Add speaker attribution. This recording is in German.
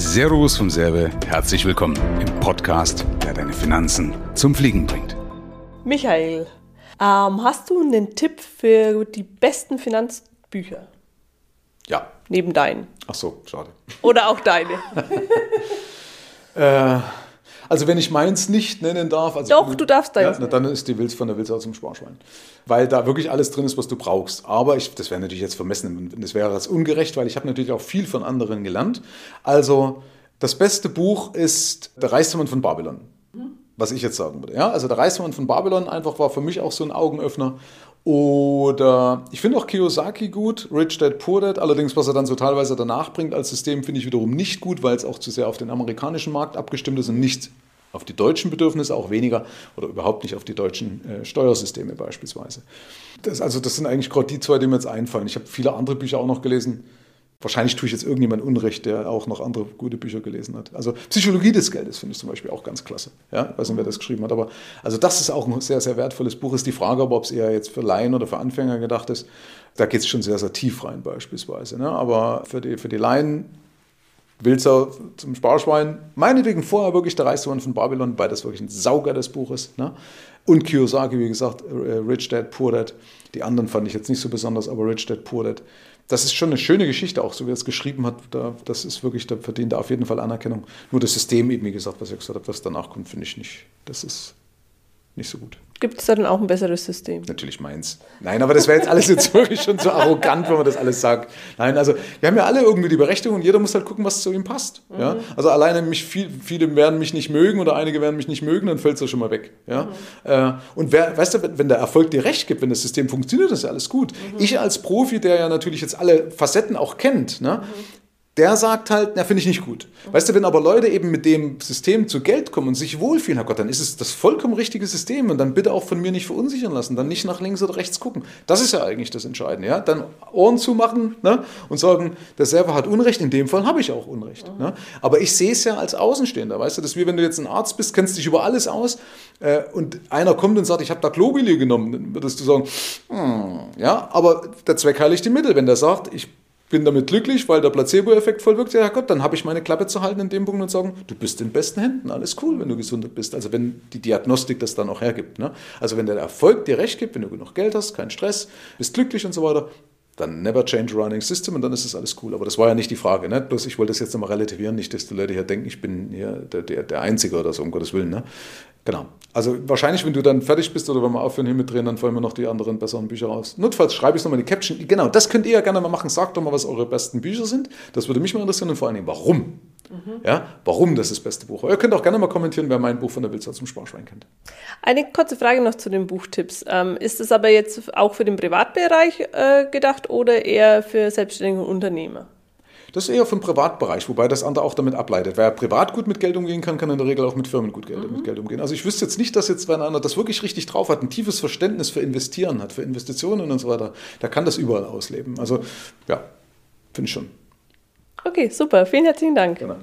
Speaker 1: Servus vom Serbe, herzlich willkommen im Podcast, der deine Finanzen zum Fliegen bringt.
Speaker 2: Michael, ähm, hast du einen Tipp für die besten Finanzbücher?
Speaker 3: Ja.
Speaker 2: Neben deinen.
Speaker 3: Ach so, schade.
Speaker 2: Oder auch deine.
Speaker 3: äh, also wenn ich meins nicht nennen darf. Also
Speaker 2: Doch, du darfst deins
Speaker 3: ja, Dann ist die Wilz von der Wildsau zum Sparschwein. Weil da wirklich alles drin ist, was du brauchst. Aber ich, das wäre natürlich jetzt vermessen. Das wäre jetzt ungerecht, weil ich habe natürlich auch viel von anderen gelernt. Also das beste Buch ist Der Reichsmann von Babylon. Was ich jetzt sagen würde. Ja, also der Reichsmann von Babylon einfach war für mich auch so ein Augenöffner. Oder ich finde auch Kiyosaki gut, Rich Dad Poor Dad. Allerdings, was er dann so teilweise danach bringt als System, finde ich wiederum nicht gut, weil es auch zu sehr auf den amerikanischen Markt abgestimmt ist und nicht auf die deutschen Bedürfnisse, auch weniger oder überhaupt nicht auf die deutschen äh, Steuersysteme beispielsweise. Das, also das sind eigentlich gerade die zwei, die mir jetzt einfallen. Ich habe viele andere Bücher auch noch gelesen. Wahrscheinlich tue ich jetzt irgendjemand Unrecht, der auch noch andere gute Bücher gelesen hat. Also Psychologie des Geldes finde ich zum Beispiel auch ganz klasse. Ja, ich weiß nicht, wer das geschrieben hat, aber also das ist auch ein sehr, sehr wertvolles Buch. Ist die Frage, ob es eher jetzt für Laien oder für Anfänger gedacht ist. Da geht es schon sehr, sehr tief rein beispielsweise. Ne? Aber für die, für die Laien Wilzer zum Sparschwein, meinetwegen vorher wirklich der Reichsmann von Babylon, weil das wirklich ein Sauger des Buches. Ne? Und Kiyosaki, wie gesagt, äh, Rich Dad, Poor Dad. Die anderen fand ich jetzt nicht so besonders, aber Rich Dad, Poor Dad. Das ist schon eine schöne Geschichte, auch so wie er es geschrieben hat. Da, das ist wirklich, da verdient er auf jeden Fall Anerkennung. Nur das System, eben wie gesagt, was ich gesagt habe, was danach kommt, finde ich nicht. Das ist nicht so gut.
Speaker 2: Gibt es da dann auch ein besseres System?
Speaker 3: Natürlich meins. Nein, aber das wäre jetzt alles jetzt wirklich schon so arrogant, wenn man das alles sagt. Nein, also wir haben ja alle irgendwie die Berechtigung und jeder muss halt gucken, was zu ihm passt. Mhm. Ja? Also alleine mich viel, viele werden mich nicht mögen oder einige werden mich nicht mögen, dann fällt es ja schon mal weg. Ja? Mhm. Äh, und wer, weißt du, wenn der Erfolg dir recht gibt, wenn das System funktioniert, ist ja alles gut. Mhm. Ich als Profi, der ja natürlich jetzt alle Facetten auch kennt, ne? Der sagt halt, na, finde ich nicht gut. Weißt du, wenn aber Leute eben mit dem System zu Geld kommen und sich wohlfühlen, Herr Gott, dann ist es das vollkommen richtige System und dann bitte auch von mir nicht verunsichern lassen, dann nicht nach links oder rechts gucken. Das ist ja eigentlich das Entscheidende, ja. Dann Ohren zumachen ne? und sagen, der selber hat Unrecht, in dem Fall habe ich auch Unrecht. Mhm. Ne? Aber ich sehe es ja als Außenstehender, weißt du, das ist wie wenn du jetzt ein Arzt bist, kennst dich über alles aus äh, und einer kommt und sagt, ich habe da Globuli genommen, dann würdest du sagen, hm, ja, aber der Zweck heiligt die Mittel. Wenn der sagt, ich bin damit glücklich, weil der Placebo-Effekt voll wirkt. Ja Gott, dann habe ich meine Klappe zu halten in dem Punkt und sagen, du bist in besten Händen, alles cool, wenn du gesund bist. Also wenn die Diagnostik das dann auch hergibt. Ne? Also wenn der Erfolg dir recht gibt, wenn du genug Geld hast, kein Stress, bist glücklich und so weiter, dann never change running system und dann ist es alles cool. Aber das war ja nicht die Frage. Ne? Bloß ich wollte das jetzt nochmal relativieren, nicht, dass die Leute hier denken, ich bin hier der, der, der Einzige oder so, um Gottes Willen. Ne? Genau. Also wahrscheinlich, wenn du dann fertig bist oder wenn wir aufhören hier mitdrehen, dann fallen mir noch die anderen besseren Bücher raus. Notfalls schreibe ich nochmal die Caption. Genau, das könnt ihr ja gerne mal machen. Sagt doch mal, was eure besten Bücher sind. Das würde mich mal interessieren und vor allen Dingen, warum. Mhm. Ja, warum das das beste Buch ist. Ihr könnt auch gerne mal kommentieren, wer mein Buch von der Wildsau zum Sparschwein kennt.
Speaker 2: Eine kurze Frage noch zu den Buchtipps. Ähm, ist es aber jetzt auch für den Privatbereich äh, gedacht oder eher für selbstständige Unternehmer?
Speaker 3: Das ist eher vom Privatbereich, wobei das andere auch damit ableitet. Wer privat gut mit Geld umgehen kann, kann in der Regel auch mit Firmen gut Geld, mhm. mit Geld umgehen. Also ich wüsste jetzt nicht, dass jetzt, wenn einer das wirklich richtig drauf hat, ein tiefes Verständnis für Investieren hat, für Investitionen und so weiter, der kann das überall ausleben. Also ja, finde ich schon.
Speaker 2: Okay, super. Vielen herzlichen Dank. Genau.